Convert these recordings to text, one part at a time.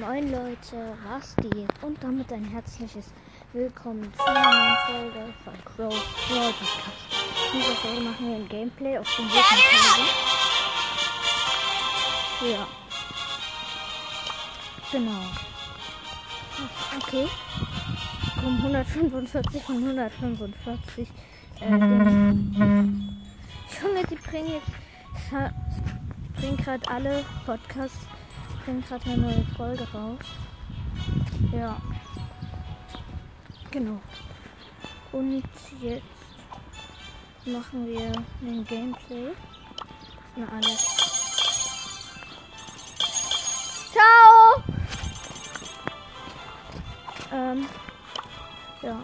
Moin Leute, was geht? Und damit ein herzliches Willkommen zu einer neuen Folge von Crow's Brawl Podcast. In dieser Folge machen wir ein Gameplay auf dem Wochenende. Ja. Genau. Okay. Komm, 145 von 145. Äh, Junge, die bringen jetzt. Bringen gerade alle Podcasts bringt gerade eine neue Folge raus. Ja. Genau. Und jetzt machen wir ein Gameplay. Na alles. Ciao! Ähm, ja.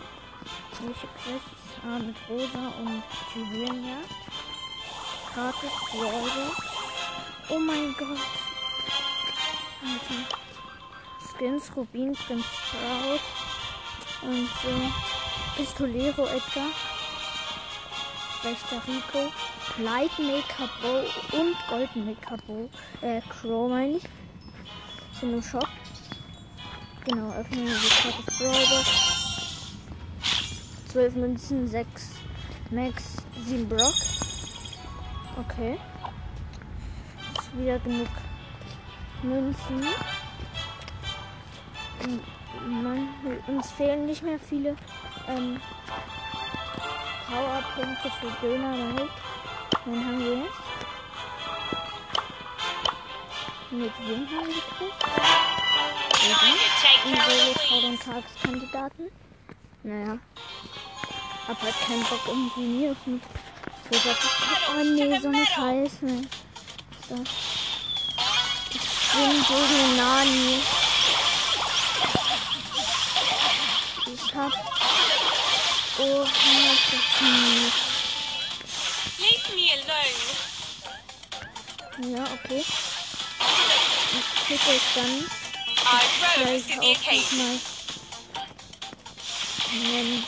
Welche Quests? Ah, mit Rosa und Juwelenjagd. Gratis Brawler. Oh mein Gott. Skins, Rubin, Prinz Sprout und so. Pistolero Edgar. Rechter Rico. Lightmaker Bow und Goldenmaker Bow. Äh, Crow meine ich. Sind im Shop. Genau, öffnen wir die Karte Brawler. 12 Münzen, 6 Max, 7 Brock. Okay. Ist wieder genug Münzen. Man, uns fehlen nicht mehr viele ähm, Powerpunkte für Döner Dann haben wir jetzt. Mit wem haben wir gekriegt? Unsere Frau den Tageskandidaten. Naja. Hab halt keinen Bock irgendwie nie auf mit. Oh nee, so eine Scheiße. Das? Bin gegen Nani. Ich hab. Oh. Leave me alone. Ja, okay. Ich krieg euch dann. I rose to the occasion. Ein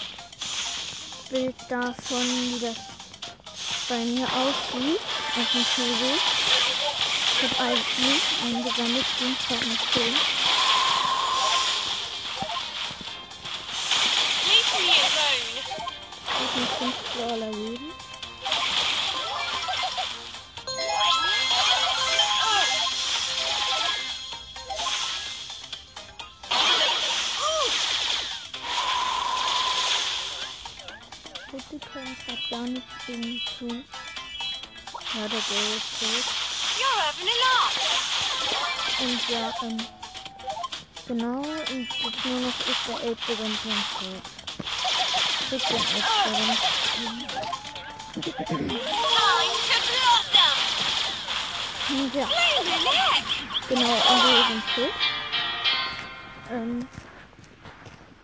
Bild davon, wie das bei mir aussieht. Auf dem TV. Ich habe eigentlich einen gesammelt Dienstag mit Film. Ich muss 5 Brawler. Gut, die können gerade gar nichts gegen mich tun. Ja, der Girl ist tot. Und ja, ähm, genau, und jetzt nur noch ist der 8 Bit tot. Ich bin 8 Time to blossom. Und ja, genau, und wir sind tot. Ähm,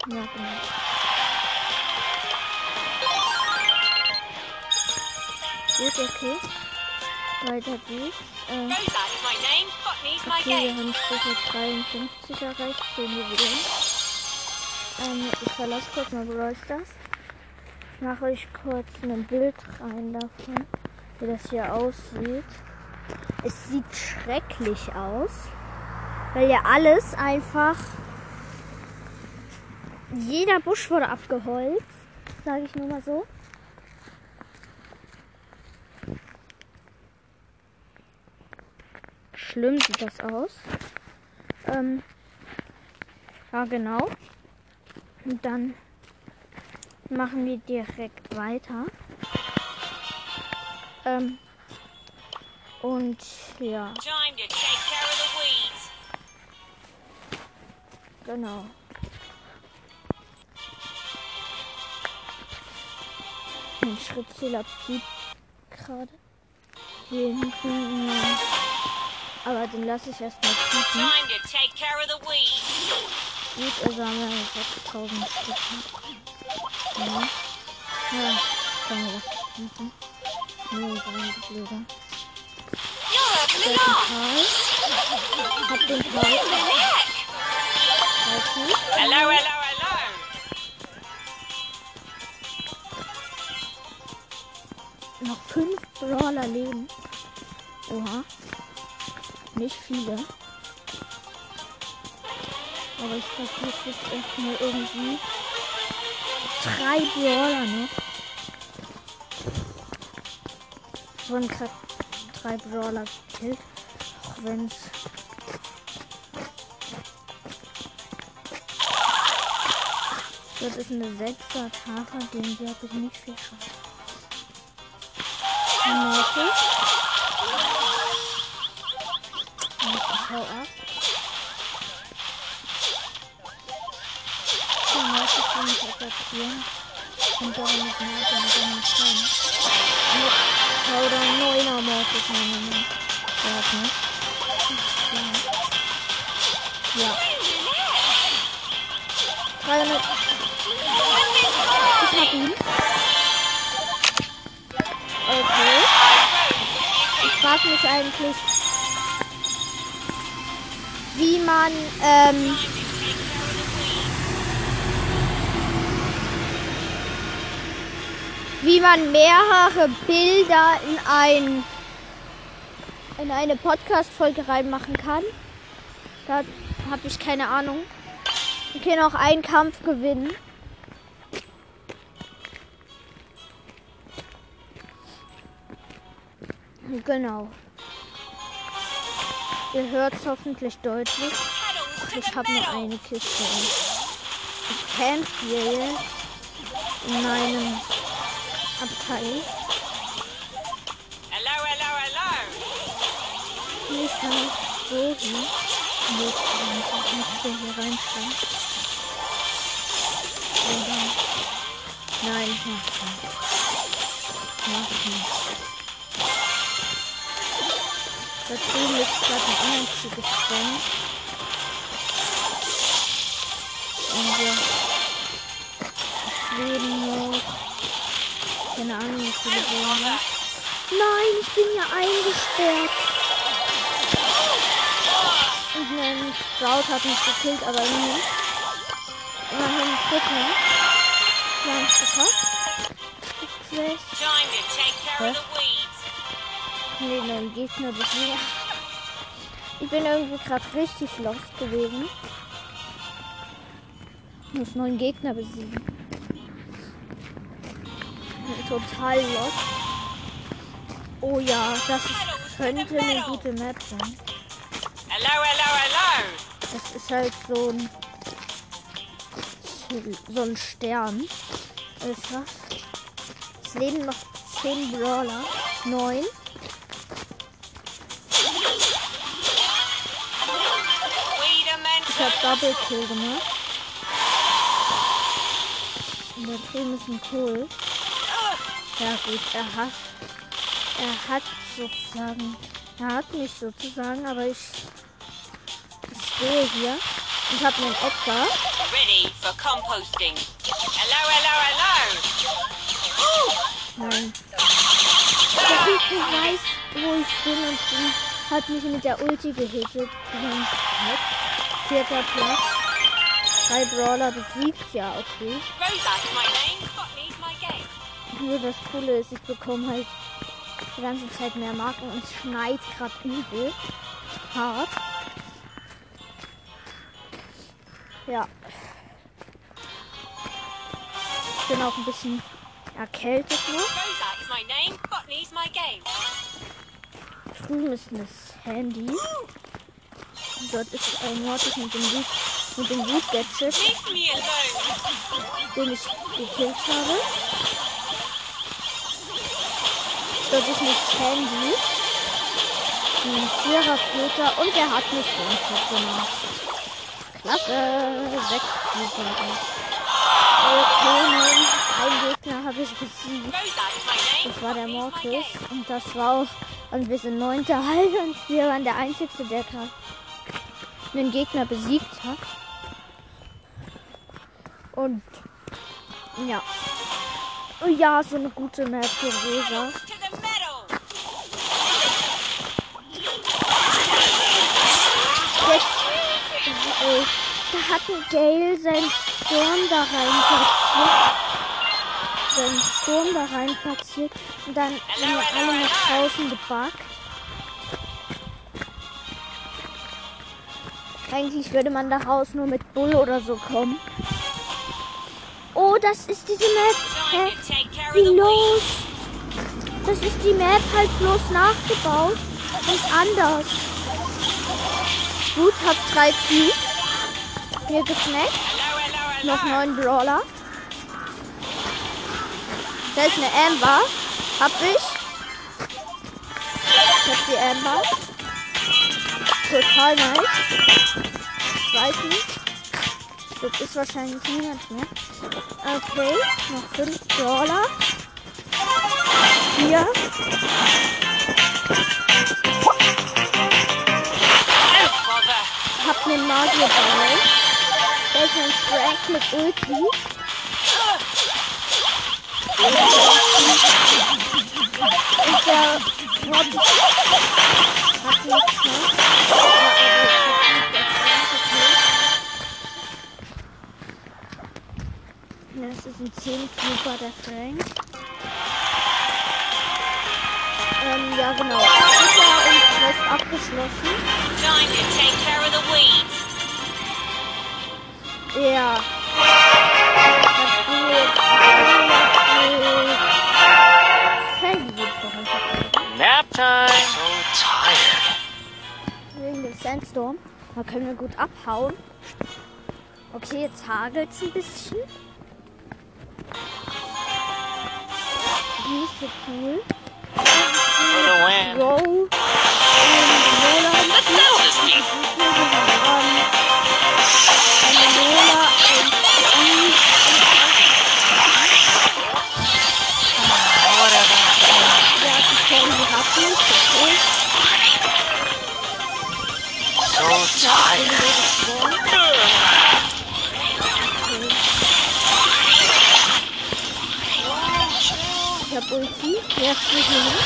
ja, genau. Gut, okay. Weiter geht's. My Okay, wir haben Stufe 53 erreicht, 10 Juwelen. Ähm, ich verlasse kurz mal Brawl Stars. Ich mache euch kurz ein Bild rein davon, wie das hier aussieht. Es sieht schrecklich aus, weil ja alles einfach... Jeder Busch wurde abgeholzt, sage ich nur mal so. Schlimm sieht das aus. Ähm, ja, genau. Und dann machen wir direkt weiter. Ähm, und ja, genau. Mein Schrittzähler piept gerade. Hier hinten. ja. Aber den lasse ich erstmal weeds. Gut, haben wir 6000 Stück. Ja. Ja, kann wir das piepen. Nee, ich bin die Blöde. You're having a Der laugh. Karl. Hab den Karl. Hello, hello, hello. Noch fünf Brawler leben. Oha nicht viele. Aber ich versuche jetzt erstmal irgendwie drei Brawler noch. Schon drei Brawler gekillt. Auch wenn es Das ist eine 6 Attacke, gegen die habe ich nicht viel Schaden. Hau ab. Die Mortis will mich attackieren. Und darum ist Mortis mit seinem Stein. Ja, oder ein neuner Mortis, nein, nein, nein. Der hat ist klar. Ja. 300. Ich hab ihn. Okay. Ich frage mich eigentlich, wie man, ähm, wie man mehrere Bilder in ein in eine Podcast-Folge reinmachen kann. Da habe ich keine Ahnung. Wir können auch einen Kampf gewinnen. Genau. Ihr hört es hoffentlich deutlich. Ich habe nur eine Kiste. Ich camp hier jetzt in meinem Abteil. Hello, hello, hello. Ich kann auch so hin. Nee, ich nicht hier reinschreiben. Nein, ich mach's nicht. Ich mach's nicht. Da drüben ist gerade ein Anhängsel gespawnt. Und wir leben noch. Keine Ahnung, wie viele noch. Nein, ich bin ja eingesperrt. Und ein Sprout hat mich gekillt, aber immerhin. Immerhin Dritter. Wir haben es geschafft. Quest. Time to take care of the weeds. Nee, nein, Gegner besiegen. Ich bin irgendwie gerade richtig lost gewesen. Ich muss neuen Gegner besiegen. Total lost. Oh ja, das ist, könnte eine gute Map sein. Hello, hello, hello. Das ist halt so ein so ein Stern. Ist was? Es leben noch 10 Brawler. 9. Ich hab Double Kill gemacht. Und da drüben ist ein Kohl. Ja gut, er hat. Er hat sozusagen. Er hat mich sozusagen, aber ich. Ich stehe hier und hab einen Edgar. ready for composting. Hello, hello, hello. Nein. Der Typ weiß, wo ich bin und hat mich mit der Ulti gehittet. Die ganze Zeit. Vierter Platz. Drei Brawler besiegt, ja, okay. Nur das Coole ist, ich bekomme halt die ganze Zeit mehr Marken und es schneit gerade übel. Hart. Ja. Ich bin auch ein bisschen erkältet game. Drüben ist ein Handy. Dort ist ein Mortis mit dem Loot, mit dem Loot Gadget, den ich gekillt habe. Dort ist ein Handy. Ein Vierer-Filter und der hat mich One-Shot gemacht. Klasse! Sechs Punkte. Okay, nein, ein Gegner habe ich besiegt. Das war der Mortis. Und das war auch. Und wir sind neunter Halt und wir waren der Einzige, der gerade den Gegner besiegt hat. Und ja. Oh ja, so eine gute Map für Rosa. Äh, da hat ein Gale seinen Sturm da rein platziert. Seinen Sturm da rein platziert. Und dann sind alle nach draußen gebackt. Eigentlich würde man daraus nur mit Bull oder so kommen. Oh, das ist diese Map. Hä? Wie los? Das ist die Map halt bloß nachgebaut und anders. Gut, hab drei Cubes. Hier gesnackt. Noch neun Brawler. Da ist eine Amber. Hab ich. Ich hab die Amber. Total nice. Ich weiß nicht. Das ist wahrscheinlich niemand mehr. Okay, noch fünf Brawler. Hier. Don't bother. Hab einen Magier dabei. Da ist ein Frank mit Ulti. Und der Mod hat nichts mehr. Das ist ein 10 Cooper, der Frank. Ähm, ja genau. Super und Quest abgeschlossen. Time to take care of the weeds. Ja. Das einfach sagen. Nap time. Sandstorm. Da können wir gut abhauen. Okay, jetzt hagelt es ein bisschen. Nicht so cool. For the win. Tired. Ich hab Ulti. Wer fliegt hier hin?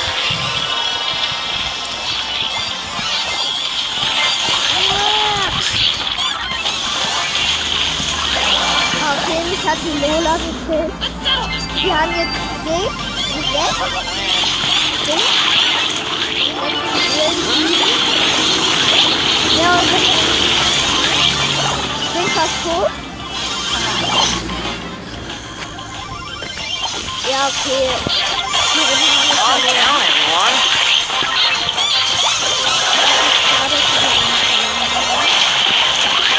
Okay, mich hat die Lola gekillt. Wir haben jetzt Weg. Und jetzt? Ding. Jetzt Ulti. Ja, ich bin fast tot. Ja, okay.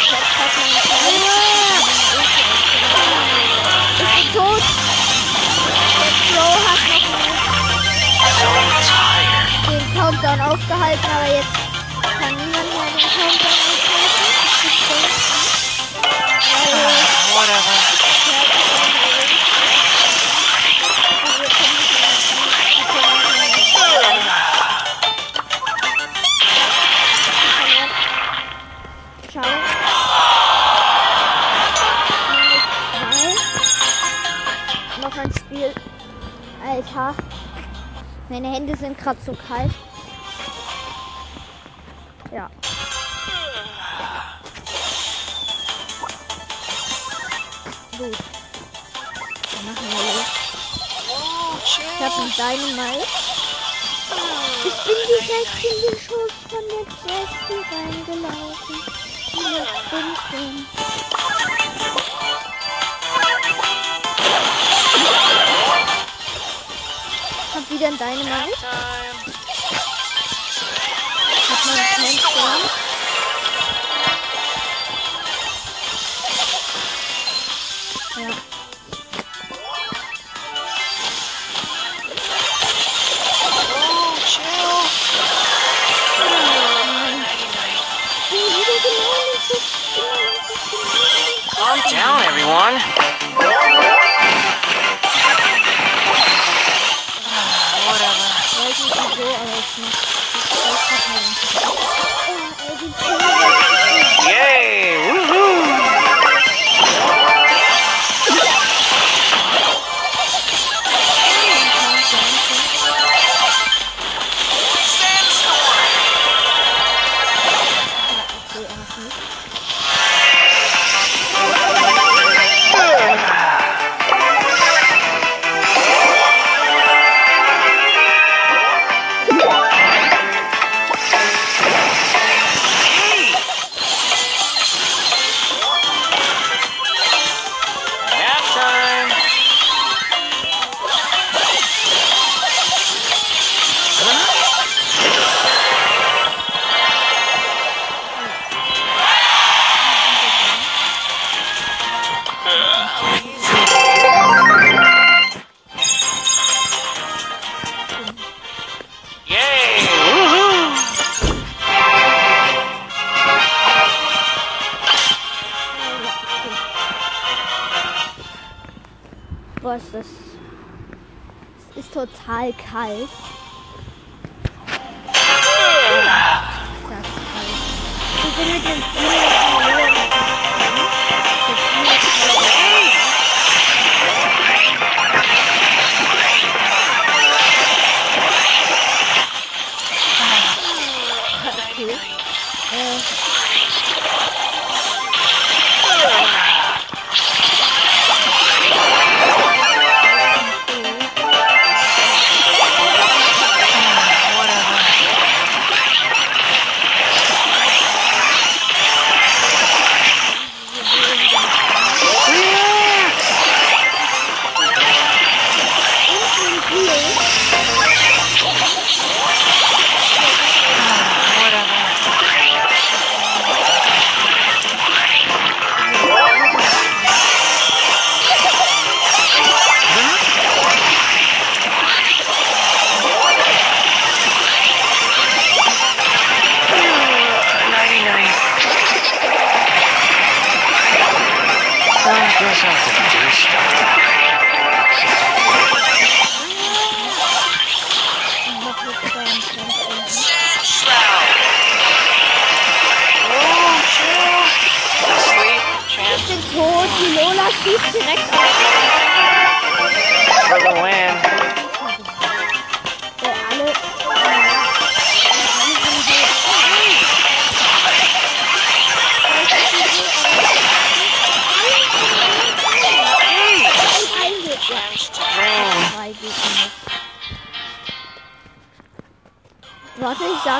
Jetzt hat man Ich bin tot. Der Pro hat noch den Countdown aufgehalten, aber jetzt Alter. Meine Hände sind gerade so kalt. Dynamite. Ich bin direkt in den Schoß von der Jessie reingelaufen. Drin. Hab wieder ein Dynamite. Hat man einen Sandstorm. Everyone.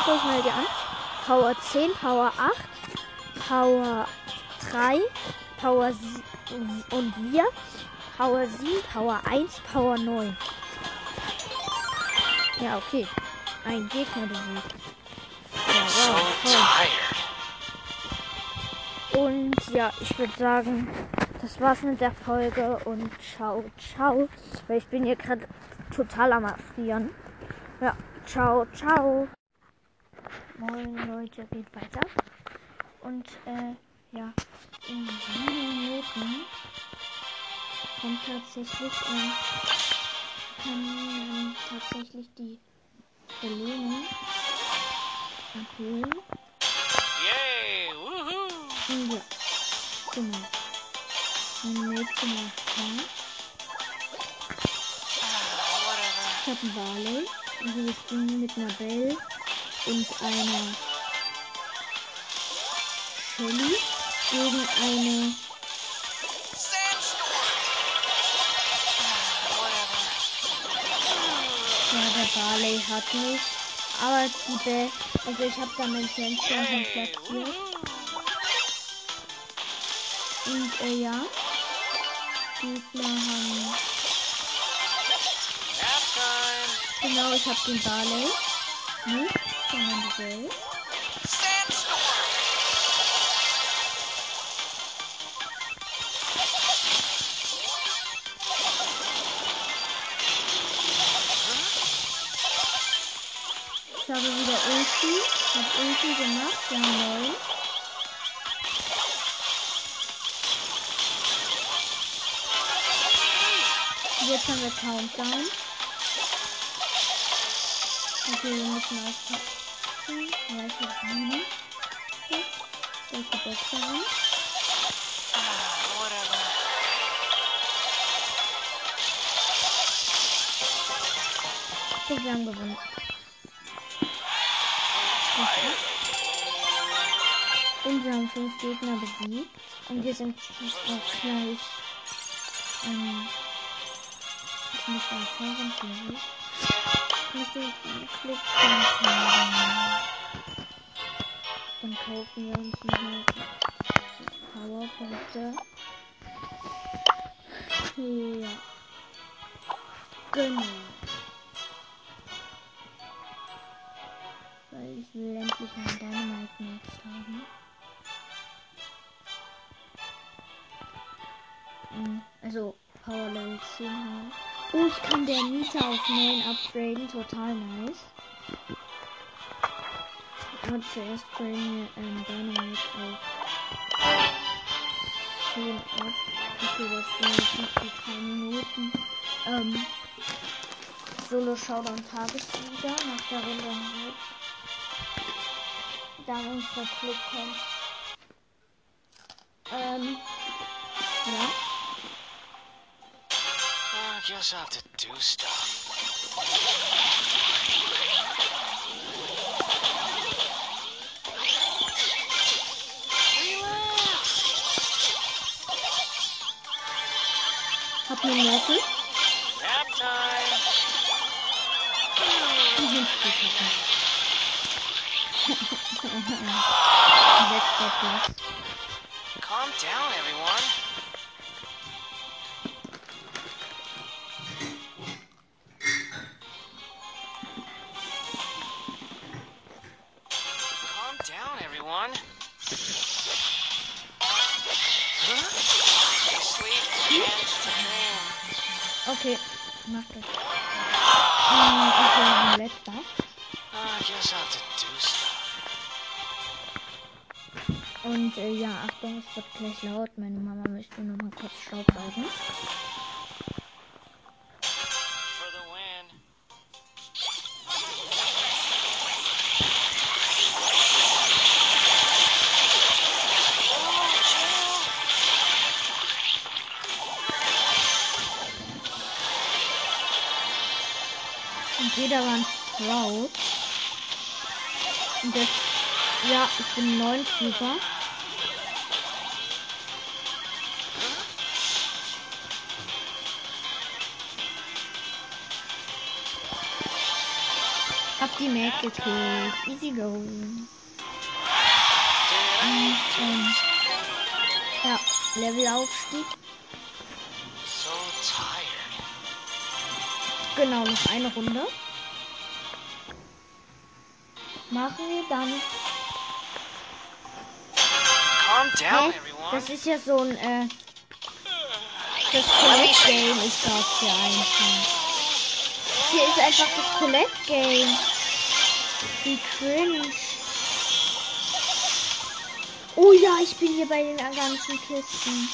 Euch mal die an. Power 10, Power 8, Power 3, Power und wir. Power 7, Power 1, Power 9. Ja, okay. Ein Gegner besiegt. Ja, wow, toll. tired. Und ja, ich würde sagen, das war's mit der Folge und ciao, ciao. Weil ich bin hier gerade total am Erfrieren. Ja, ciao, ciao. Moin Leute, geht weiter. Und äh, ja, in sieben Minuten kommt tatsächlich, ähm, kann man tatsächlich die Belohnung abholen. Yay! Woohoo! Ja, genau. Mein Mädchen ist da. Whatever. Ich habe einen Barley. Also wir spielen mit einer Belle und einer Shelly gegen eine. Ja, der Barley hat mich. Aber die Belle, also ich habe da meinen Sandstorm schon platziert. Und äh, ja, Gegner haben, genau, ich habe den Barley. Nicht, sondern die. Sandstorm. Ich habe wieder Ulti. Habe Ulti gemacht. Haben neun. Jetzt haben wir Countdown. Okay, wir müssen aufpassen. Ja, ich habe sieben. Ja, Da ist die Boxerin. Okay, wir haben gewonnen. Und wir haben fünf Gegner besiegt. Und wir sind auch gleich. Ähm, ich muss Forum suchen. Ich möchte einen Club haben. Dann kaufen wir uns nochmal Powerpunkte. Ja. Genau. Weil ich will endlich meinen Dynamite Max haben. Mm, Also Power Level 10 haben. Oh, ich kann der Nita auf 9 upgraden. Total nice. Aber zuerst graden wir ähm, Dynamite auf 10 ab. Okay, das sind jetzt noch die drei Minuten. Ähm, Solo Showdown Tagessieger nach der Runde halt. Dann unser Club kommt. Ähm, ja. I I'll have to do stuff. Hab. Nap time. Die Hilfsgut Sechster Platz. Calm down, everyone. Letzter. I guess I'll have to do stuff. Und äh, ja, Achtung, es wird gleich laut. Meine Mama möchte nur mal kurz Staubsaugen. For Sprout. Und das, ja, ich bin neun Super. Hab die Mac gekillt. Easy go. Und, ähm, ja, Levelaufstieg. So tired. Genau, noch eine Runde. Machen wir dann. Down. Das ist ja so ein, äh. Das Collect Game ist das hier einfach. Hier ist einfach das Collect Game. Wie cringe. Oh ja, ich bin hier bei den ganzen Kisten.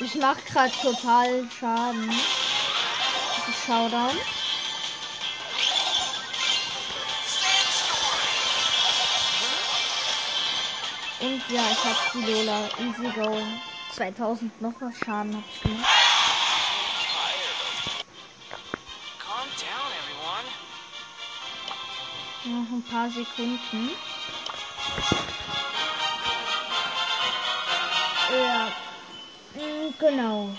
Ich mach grad total Schaden. Showdown. Und ja, ich hab die Lola Easy Go 2000 noch was Schaden hab ich gemacht. Noch ein paar Sekunden. Ja. Mm, Genau.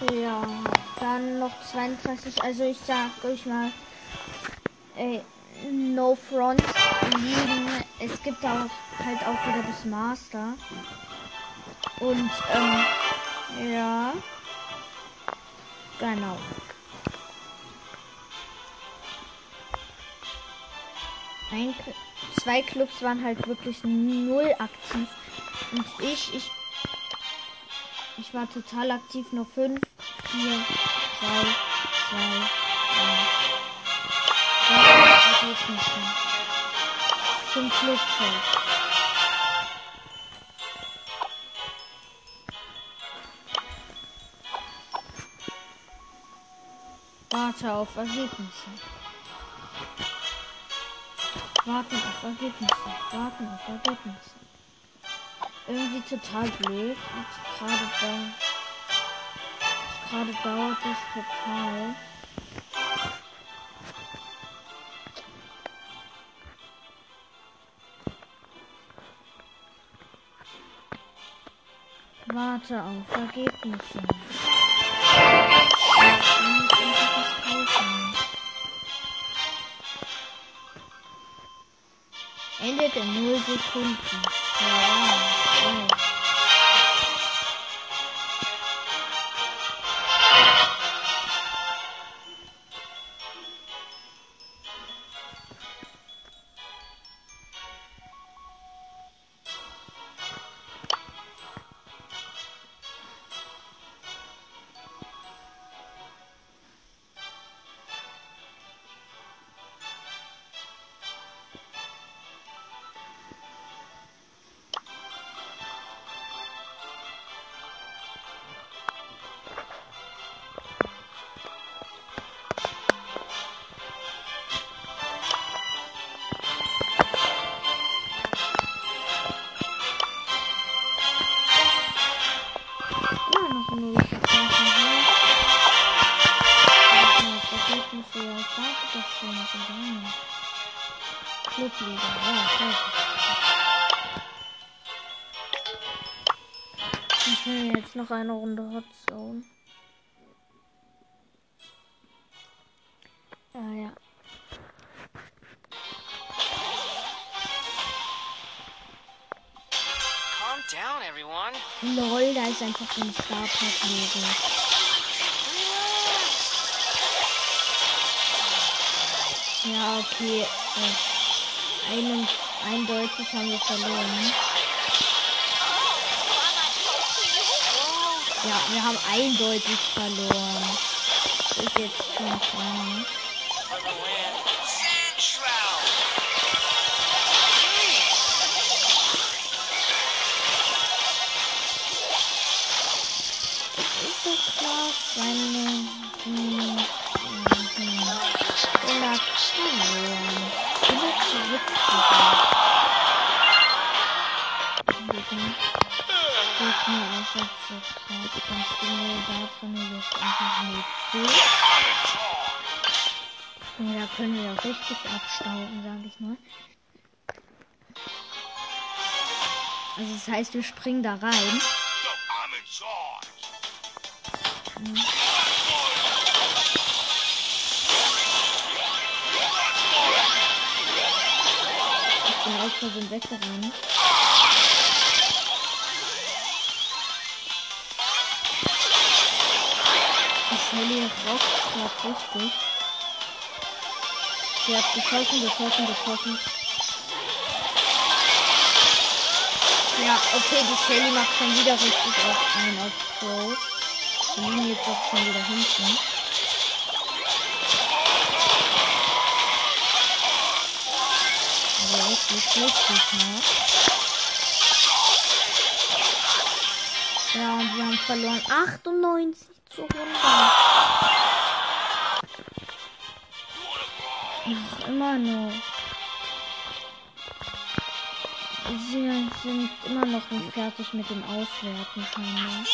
Ja, dann noch 22. Also ich sag euch mal, ey, No Front liegen. Es gibt auch halt auch wieder das Master. Und ähm, ja. Genau. Ein, zwei Clubs waren halt wirklich null aktiv. Und ich, ich, ich war total aktiv. Nur fünf, vier, drei, zwei, eins. Das Ergebnisse. Zum Clubfeld. Warte auf Ergebnisse. Warten auf Ergebnisse. Warten auf Ergebnisse. Irgendwie total blöd. Jetzt gerade da. Gerade dauert es total. Warte auf Ergebnisse. Endet in 0 Sekunden. Ja, wow. Noch eine Runde Hot Zone. Ah ja. Calm down, everyone. Lol, da ist einfach so ein Star. Ja, okay. Äh, einen, eindeutig haben wir verloren. Ja, wir haben eindeutig verloren. Ist jetzt schon klar. Ist doch klar, seine. Hm, hm, Oder verloren. Gegner. Gegner aus auf 6 Ganz genau davon jetzt einfach mit gut. Ja, da können wir auch richtig abstauben, sage ich mal. Also das heißt, wir springen da rein. So charge. Ich bin aus Versehen weggerannt. Die Shelly rockt gerade richtig. Sie hat geschossen, geschossen, geschossen. Ja, okay, die Shelly macht schon wieder richtig auf einen auf Pro. Wir liegen jetzt auch schon wieder hinten. Aber richtig lustig, ne? Ja, und wir haben verloren. 98 zu 100. immer noch. Sie sind immer noch nicht fertig mit dem Auswerten scheinbar.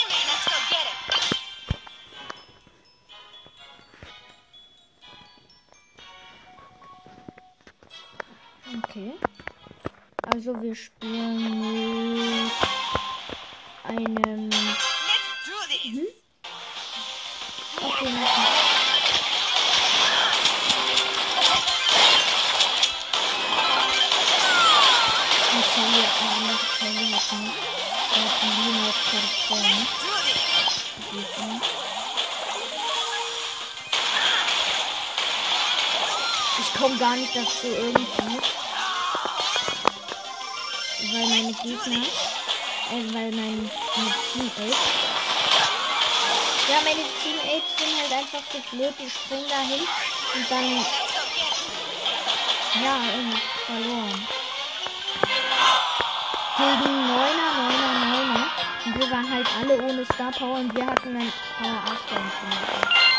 Okay. Also wir spielen komme gar nicht dazu irgendwie. Weil meine Gegner, äh, weil mein, meine Teammates, ja, meine Teammates sind halt einfach so blöd, die springen dahin und dann, ja, irgendwie verloren. Gegen Neuner, Neuner, Neuner. Und wir waren halt alle ohne Star Power und wir hatten dann Power 8 dann zum Beispiel.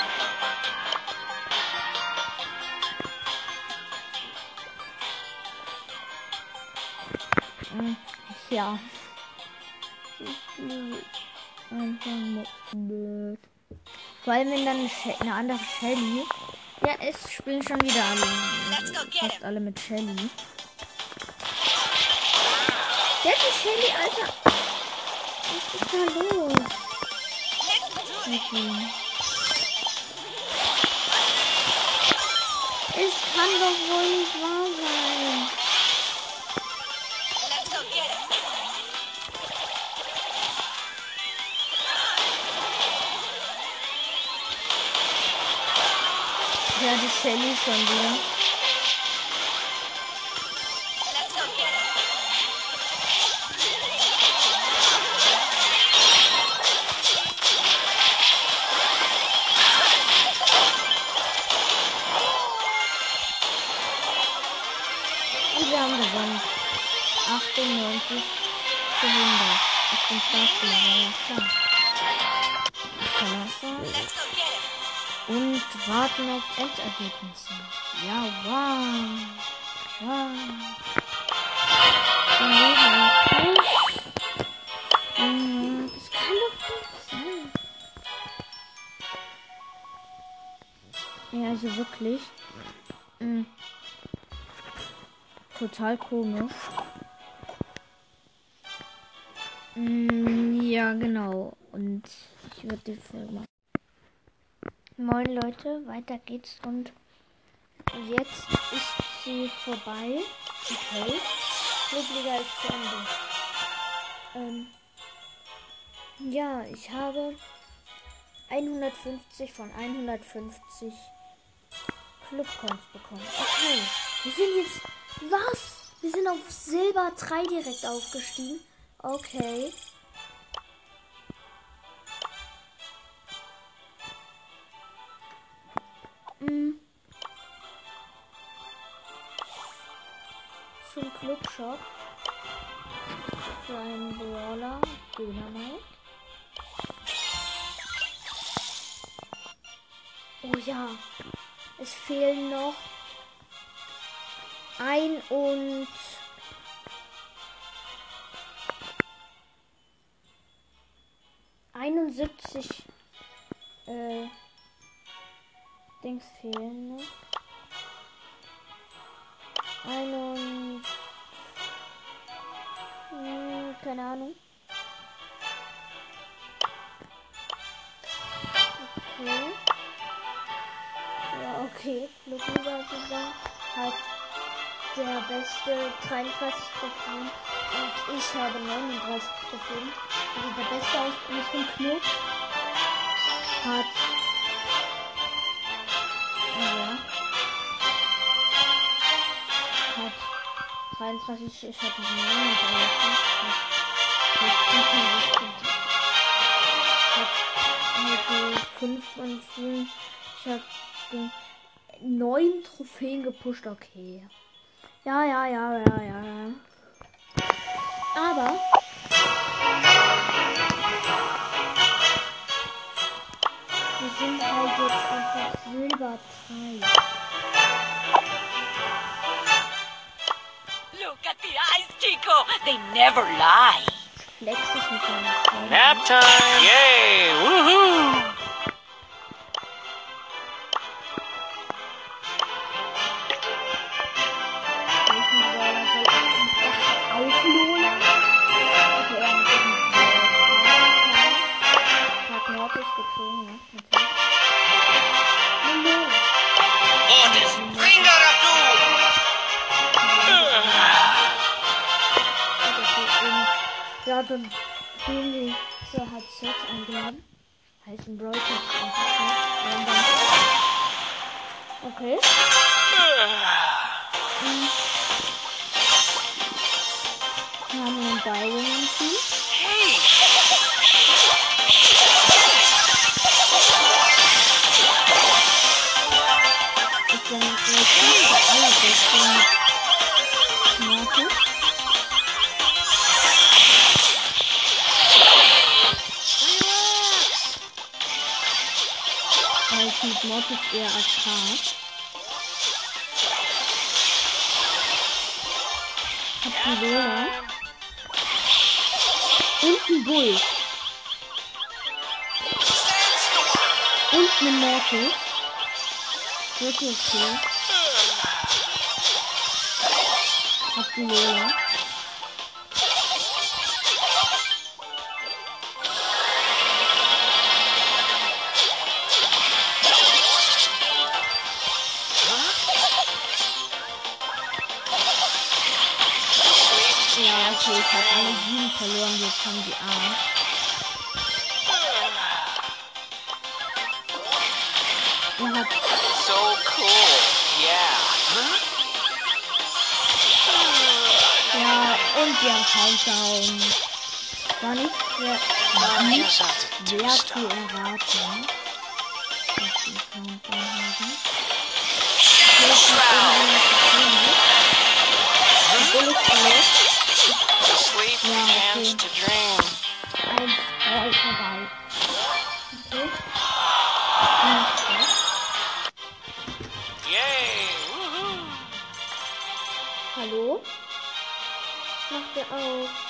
Ja. Vor allem wenn dann eine, andere Shelly. Ja, es spielen schon wieder alle. Fast alle mit Shelly. Ja, die Shelly, Alter. Was ist da los? Ihm? Es kann doch wohl nicht wahr sein. Ja, die Shelly schon wieder. Let's go get it. Und wir haben gewonnen. 98 zu 100. Ich bin Starspieler, ja klar. und warten auf Endergebnisse. Ja, wow. Wow. Dann nehmen wir einen Das kann doch nicht sein. Ja, also wirklich. Mhm. Total komisch. Mhm, ja, genau. Und ich würde die Folge machen. Moin Leute, weiter geht's und jetzt ist sie vorbei. Okay. Clubliga ist zu Ende. Ähm, ja, ich habe 150 von 150 Clubcoins bekommen. Okay, wir sind jetzt. Was? Wir sind auf Silber 3 direkt aufgestiegen. Okay. Mm. Zum Clubshop. Für einen Brawler. Dynamite. Oh ja. Es fehlen noch ein und einundsiebzig äh, Dings fehlen noch. Ein und hm, keine Ahnung. Okay. Ja, okay. Lukuga sogar hat der beste 33 Trophäen und ich habe 39 Trophäen. Also der beste aus unserem Club hat 33, ich habe 39, hat 16 von 16. Ich habe 5 von 5. Ich habe 9 Trophäen gepusht, okay. Ja, ja, ja, ja, ja. Aber. Wir sind halt jetzt einfach Silber 3. Look at the eyes, Chico. They never lie. Flex ich mit meinem Freund. Nap time! Yay! Woohoo! Ja, dann wir zur hat Sex eingeladen. Heißt ein Brawl Sex. Okay. Mhm. Wir haben einen Byron. Hey, ich Mortis eher AK. Hab die Lola. Und ein Bull. Und eine Mortis. Wirklich okay. Hab die Lola. Ich hab alle sieben verloren, jetzt haben die acht. Er hat So cool! Yeah! Ja, und wir haben Countdown. War nicht sehr, war nicht schwer zu erraten. dass wir Countdown haben. Obwohl es verlässt, Hands okay. eins Ball vorbei. Okay. Yay! Woohoo! Hallo? Macht ihr auf.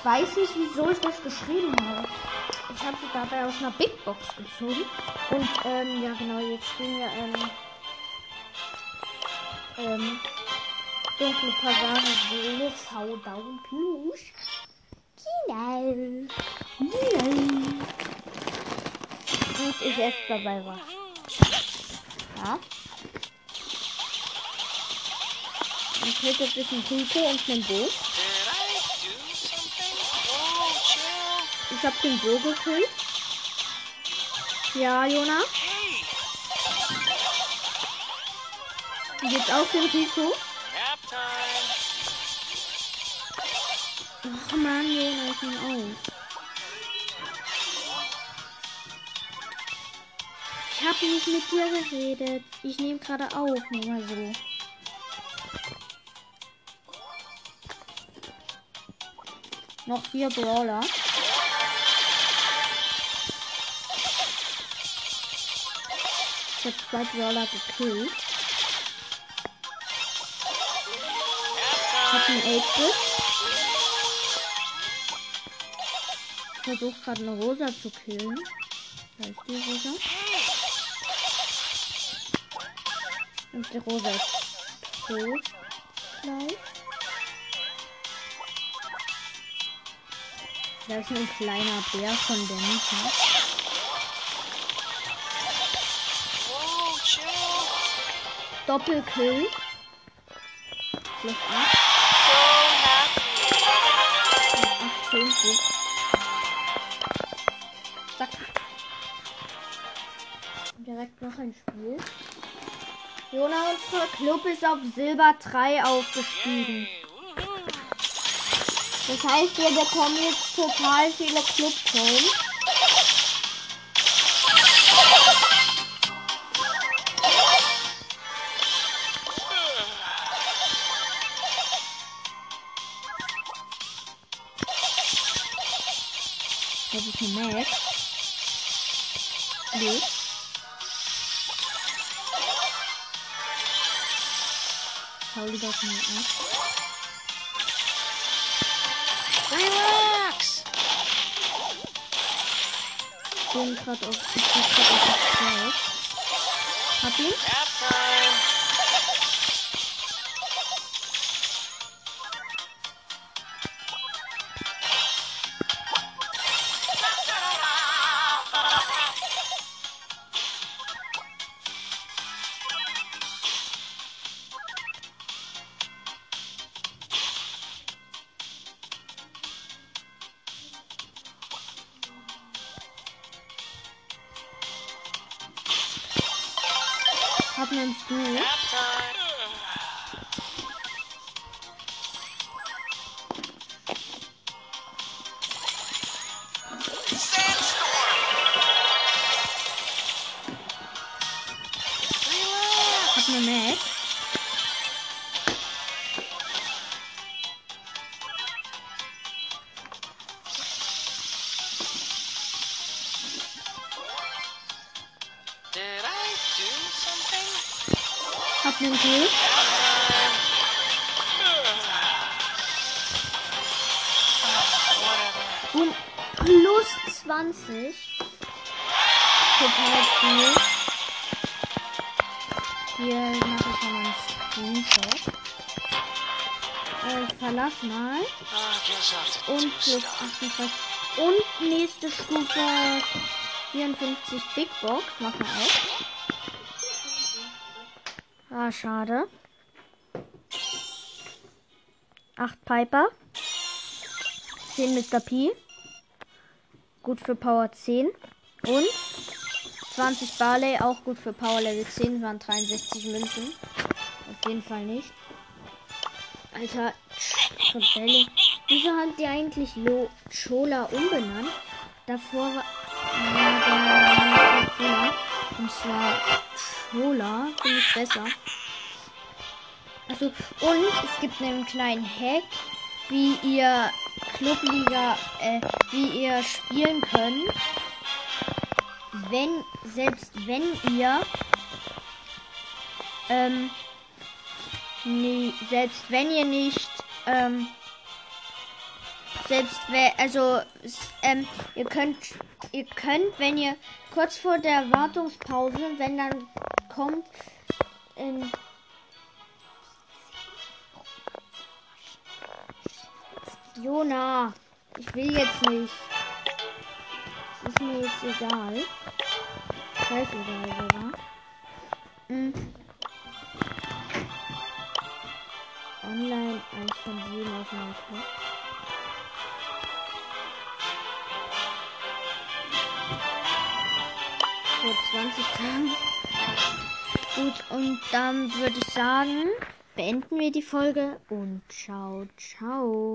Ich weiß nicht, wieso ich das geschrieben habe. Ich habe sie dabei aus einer Big Box gezogen. Und ähm, ja genau, jetzt spielen wir ähm, ähm, dunkle Passage Seele Showdown Plus. Genau. Genau. Und ich erst dabei war. Ja. Kriegt jetzt ein bisschen Rico und einen Bo. Ich hab den Bo gekillt. Ja, Jona. Jetzt auch den time. Ach man, Jona, ich nehme auf. Ich habe nicht mit dir geredet. Ich nehme gerade auf, nur mal so. Noch vier Brawler. Habe zwei Brawler gekillt. Habe einen 8-Bit. Ich versuche gerade eine Rosa zu killen. Da ist die Rosa. Und die Rosa ist tot. Gleich. Da ist ein kleiner Bär von der Mieter. Doppelkill. Plus 8, So happy. 18 gut. Zack. Direkt noch ein Spiel. Jona, unser Club ist auf Silber 3 aufgestiegen. Das heißt, wir bekommen jetzt total viele Club-Coins. Die an. Relax. Ich bin gerade auf, ich bin grad auf das Feld. Hab ihn? Hab einen Stu. 58. Und nächste Stufe 54 Big Box. Machen wir auch. Ah, schade. 8 Piper. 10 Mr. P. Gut für Power 10. Und 20 Barley, auch gut für Power Level 10, waren 63 Münzen. Auf jeden Fall nicht. Alter, Rebelle. Wieso hat die eigentlich Lo Chola umbenannt? Davor war der Mann Und zwar Cola. Finde ich besser. Also, und es gibt einen kleinen Hack, wie ihr Clubliga, äh, wie ihr spielen könnt. Wenn, selbst wenn ihr, ähm, nee, selbst wenn ihr nicht, ähm, selbst wenn, also, ähm, ihr könnt, ihr könnt, wenn ihr kurz vor der Wartungspause, wenn dann kommt, ähm, Jona, ich will jetzt nicht. Ist mir jetzt egal. Scheißegal sogar. Hm. Online 1 von 7 auf meinem Club. Vor 20 Tagen. Gut, und dann würde ich sagen, beenden wir die Folge und ciao, ciao.